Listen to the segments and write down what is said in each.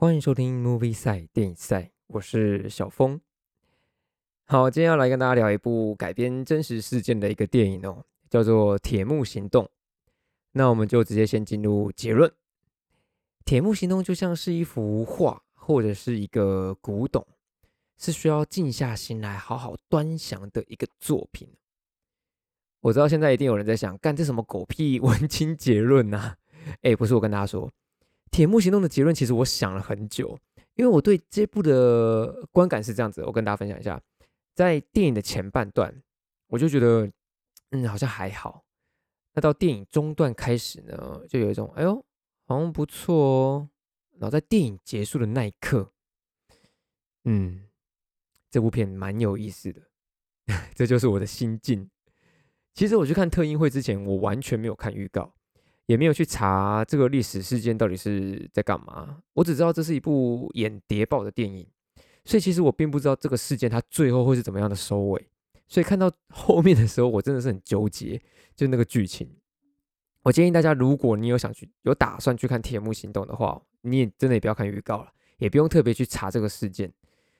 欢迎收听 Movie 赛电影赛，我是小峰。好，今天要来跟大家聊一部改编真实事件的一个电影哦，叫做《铁幕行动》。那我们就直接先进入结论，《铁幕行动》就像是一幅画或者是一个古董，是需要静下心来好好端详的一个作品。我知道现在一定有人在想，干这什么狗屁 文青结论呐？哎，不是，我跟大家说。《铁幕行动》的结论，其实我想了很久，因为我对这部的观感是这样子，我跟大家分享一下。在电影的前半段，我就觉得，嗯，好像还好。那到电影中段开始呢，就有一种，哎呦，好像不错哦。然后在电影结束的那一刻，嗯，这部片蛮有意思的，这就是我的心境。其实我去看特映会之前，我完全没有看预告。也没有去查这个历史事件到底是在干嘛，我只知道这是一部演谍报的电影，所以其实我并不知道这个事件它最后会是怎么样的收尾。所以看到 后面的时候，我真的是很纠结，就那个剧情。我建议大家，如果你有想去、有打算去看《铁幕行动》的话，你也真的也不要看预告了，也不用特别去查这个事件，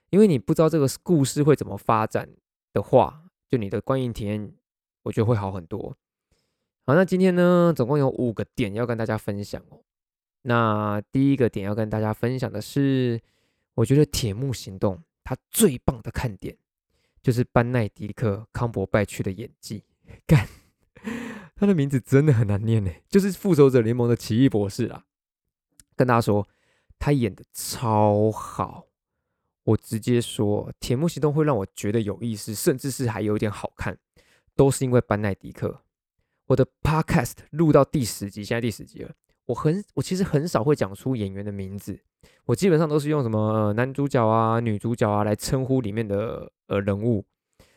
因为你不知道这个故事会怎么发展的话，就你的观影体验，我觉得会好很多。好，那今天呢，总共有五个点要跟大家分享哦。那第一个点要跟大家分享的是，我觉得《铁幕行动》它最棒的看点就是班奈迪克·康伯拜区的演技。干，他的名字真的很难念呢，就是《复仇者联盟》的奇异博士啊。跟大家说，他演的超好。我直接说，《铁幕行动》会让我觉得有意思，甚至是还有点好看，都是因为班奈迪克。我的 podcast 录到第十集，现在第十集了。我很，我其实很少会讲出演员的名字，我基本上都是用什么男主角啊、女主角啊来称呼里面的呃人物，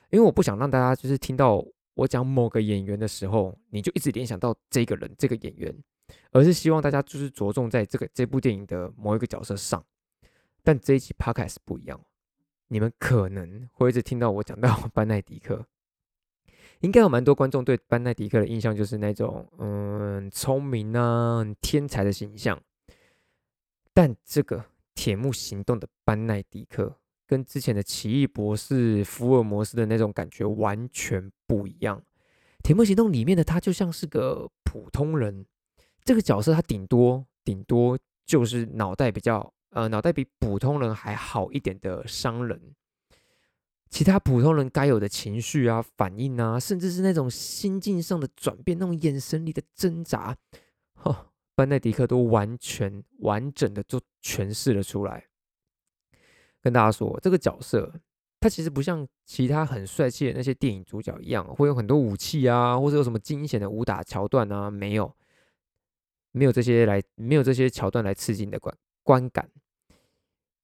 因为我不想让大家就是听到我讲某个演员的时候，你就一直联想到这个人、这个演员，而是希望大家就是着重在这个这部电影的某一个角色上。但这一集 podcast 不一样，你们可能会一直听到我讲到班奈迪克。应该有蛮多观众对班奈迪克的印象就是那种嗯聪明啊天才的形象，但这个铁幕行动的班奈迪克跟之前的奇异博士福尔摩斯的那种感觉完全不一样。铁幕行动里面的他就像是个普通人，这个角色他顶多顶多就是脑袋比较呃脑袋比普通人还好一点的商人。其他普通人该有的情绪啊、反应啊，甚至是那种心境上的转变、那种眼神里的挣扎，哦，班奈迪克都完全完整的就诠释了出来。跟大家说，这个角色他其实不像其他很帅气的那些电影主角一样，会有很多武器啊，或者有什么惊险的武打桥段啊，没有，没有这些来，没有这些桥段来刺激你的观观感。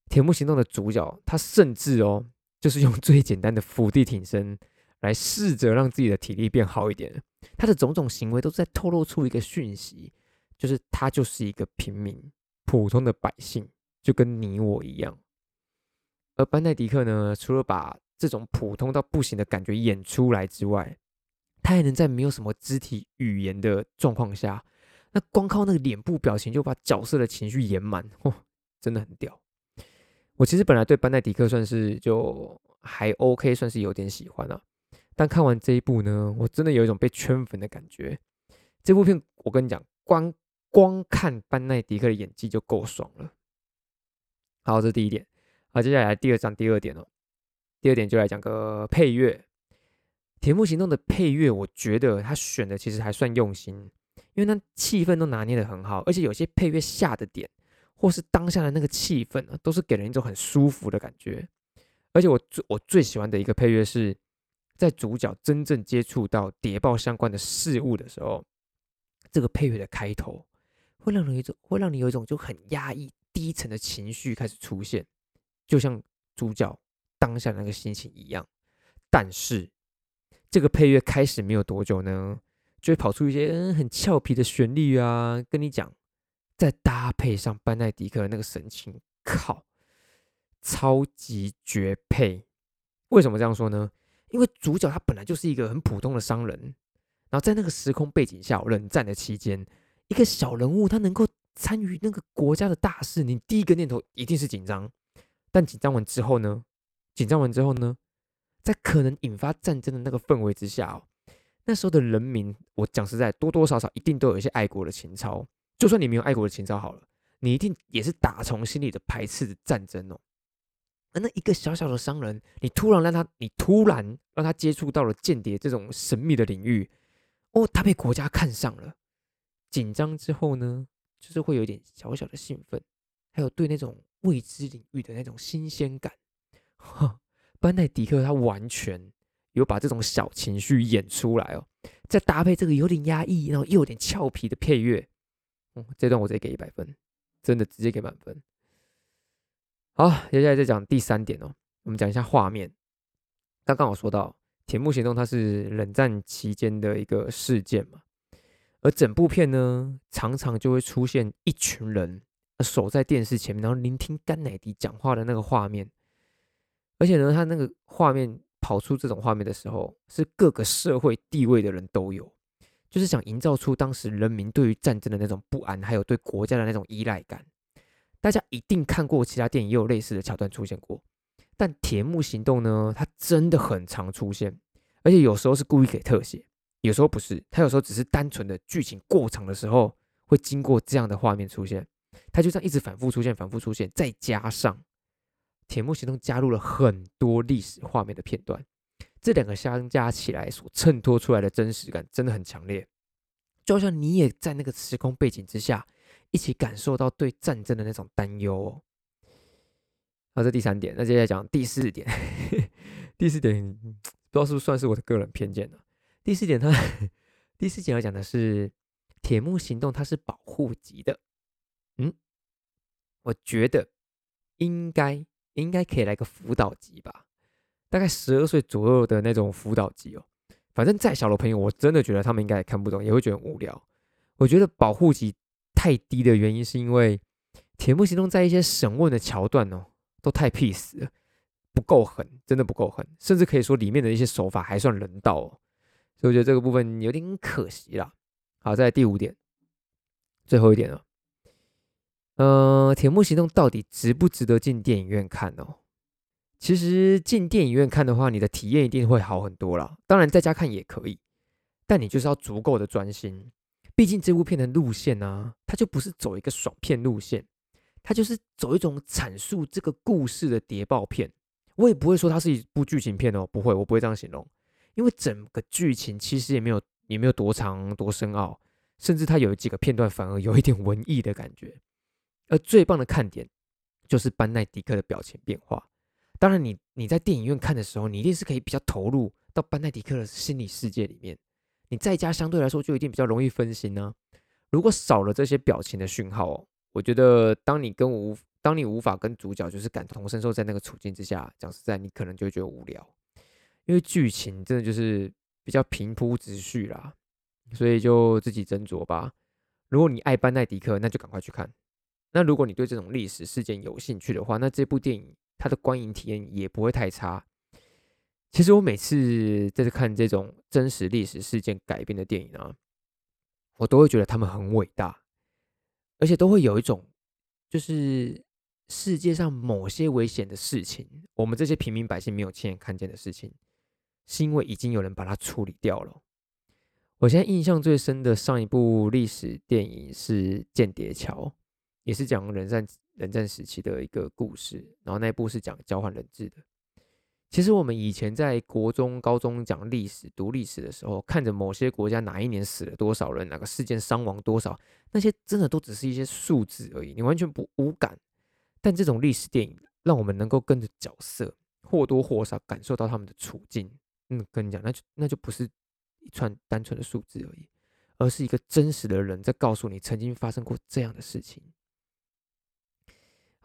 铁幕行动的主角，他甚至哦。就是用最简单的伏地挺身来试着让自己的体力变好一点。他的种种行为都在透露出一个讯息，就是他就是一个平民、普通的百姓，就跟你我一样。而班奈迪克呢，除了把这种普通到不行的感觉演出来之外，他还能在没有什么肢体语言的状况下，那光靠那个脸部表情就把角色的情绪演满，嚯，真的很屌。我其实本来对班奈迪克算是就还 OK，算是有点喜欢了。但看完这一部呢，我真的有一种被圈粉的感觉。这部片我跟你讲，光光看班奈迪克的演技就够爽了。好，这是第一点。好，接下来第二章第二点哦。第二点就来讲个配乐，《铁幕行动》的配乐，我觉得他选的其实还算用心，因为那气氛都拿捏的很好，而且有些配乐下的点。或是当下的那个气氛呢，都是给人一种很舒服的感觉。而且我最我最喜欢的一个配乐是，在主角真正接触到谍报相关的事物的时候，这个配乐的开头会让人一种会让你有一种就很压抑低沉的情绪开始出现，就像主角当下那个心情一样。但是这个配乐开始没有多久呢，就会跑出一些嗯很俏皮的旋律啊，跟你讲。再搭配上班奈迪克的那个神情，靠，超级绝配！为什么这样说呢？因为主角他本来就是一个很普通的商人，然后在那个时空背景下，冷战的期间，一个小人物他能够参与那个国家的大事，你第一个念头一定是紧张。但紧张完之后呢？紧张完之后呢？在可能引发战争的那个氛围之下哦，那时候的人民，我讲实在，多多少少一定都有一些爱国的情操。就算你没有爱国的情操好了，你一定也是打从心里的排斥的战争哦。而那一个小小的商人，你突然让他，你突然让他接触到了间谍这种神秘的领域，哦，他被国家看上了。紧张之后呢，就是会有点小小的兴奋，还有对那种未知领域的那种新鲜感。班奈迪克他完全有把这种小情绪演出来哦，再搭配这个有点压抑，然后又有点俏皮的配乐，这段我直接给一百分，真的直接给满分。好，接下来再讲第三点哦，我们讲一下画面。刚刚我说到《铁幕行动》，它是冷战期间的一个事件嘛，而整部片呢，常常就会出现一群人守在电视前面，然后聆听甘乃迪讲话的那个画面。而且呢，他那个画面跑出这种画面的时候，是各个社会地位的人都有，就是想营造出当时人民对于战争的那种不安，还有对国家的那种依赖感。大家一定看过其他电影，也有类似的桥段出现过。但《铁幕行动》呢，它真的很常出现，而且有时候是故意给特写，有时候不是，它有时候只是单纯的剧情过场的时候，会经过这样的画面出现，它就这样一直反复出现，反复出现，再加上。铁幕行动加入了很多历史画面的片段，这两个相加起来所衬托出来的真实感真的很强烈，就像你也在那个时空背景之下，一起感受到对战争的那种担忧哦。好，这第三点，那接下来讲第四点。第四点不知道是不是算是我的个人偏见呢？第四点，它第四点要讲的是铁幕行动，它是保护级的。嗯，我觉得应该。应该可以来个辅导级吧，大概十二岁左右的那种辅导级哦。反正再小的朋友，我真的觉得他们应该也看不懂，也会觉得无聊。我觉得保护级太低的原因，是因为铁幕行动在一些审问的桥段哦，都太 peace 了，不够狠，真的不够狠，甚至可以说里面的一些手法还算人道哦。所以我觉得这个部分有点可惜啦。好，在第五点，最后一点哦。呃，铁幕行动到底值不值得进电影院看哦？其实进电影院看的话，你的体验一定会好很多啦。当然在家看也可以，但你就是要足够的专心。毕竟这部片的路线呢，它就不是走一个爽片路线，它就是走一种阐述这个故事的谍报片。我也不会说它是一部剧情片哦，不会，我不会这样形容，因为整个剧情其实也没有也没有多长多深奥，甚至它有几个片段反而有一点文艺的感觉。而最棒的看点就是班奈迪克的表情变化。当然，你你在电影院看的时候，你一定是可以比较投入到班奈迪克的心理世界里面。你在家相对来说就一定比较容易分心呢。如果少了这些表情的讯号，我觉得当你跟无当你无法跟主角就是感同身受在那个处境之下，讲实在，你可能就会觉得无聊，因为剧情真的就是比较平铺直叙啦。所以就自己斟酌吧。如果你爱班奈迪克，那就赶快去看。那如果你对这种历史事件有兴趣的话，那这部电影它的观影体验也不会太差。其实我每次在这看这种真实历史事件改编的电影啊，我都会觉得他们很伟大，而且都会有一种就是世界上某些危险的事情，我们这些平民百姓没有亲眼看见的事情，是因为已经有人把它处理掉了。我现在印象最深的上一部历史电影是《间谍桥》。也是讲人战冷战时期的一个故事，然后那一部是讲交换人质的。其实我们以前在国中、高中讲历史、读历史的时候，看着某些国家哪一年死了多少人，哪个事件伤亡多少，那些真的都只是一些数字而已，你完全不无感。但这种历史电影让我们能够跟着角色或多或少感受到他们的处境。嗯，跟你讲，那就那就不是一串单纯的数字而已，而是一个真实的人在告诉你曾经发生过这样的事情。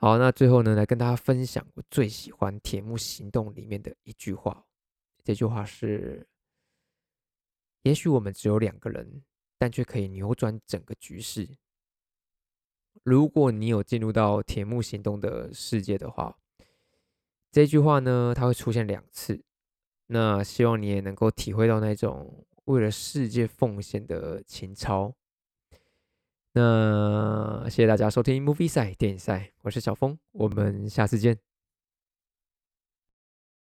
好，那最后呢，来跟大家分享我最喜欢《铁木行动》里面的一句话。这句话是：也许我们只有两个人，但却可以扭转整个局势。如果你有进入到《铁木行动》的世界的话，这句话呢，它会出现两次。那希望你也能够体会到那种为了世界奉献的情操。那谢谢大家收听 Movie 赛电影赛，我是小峰，我们下次见。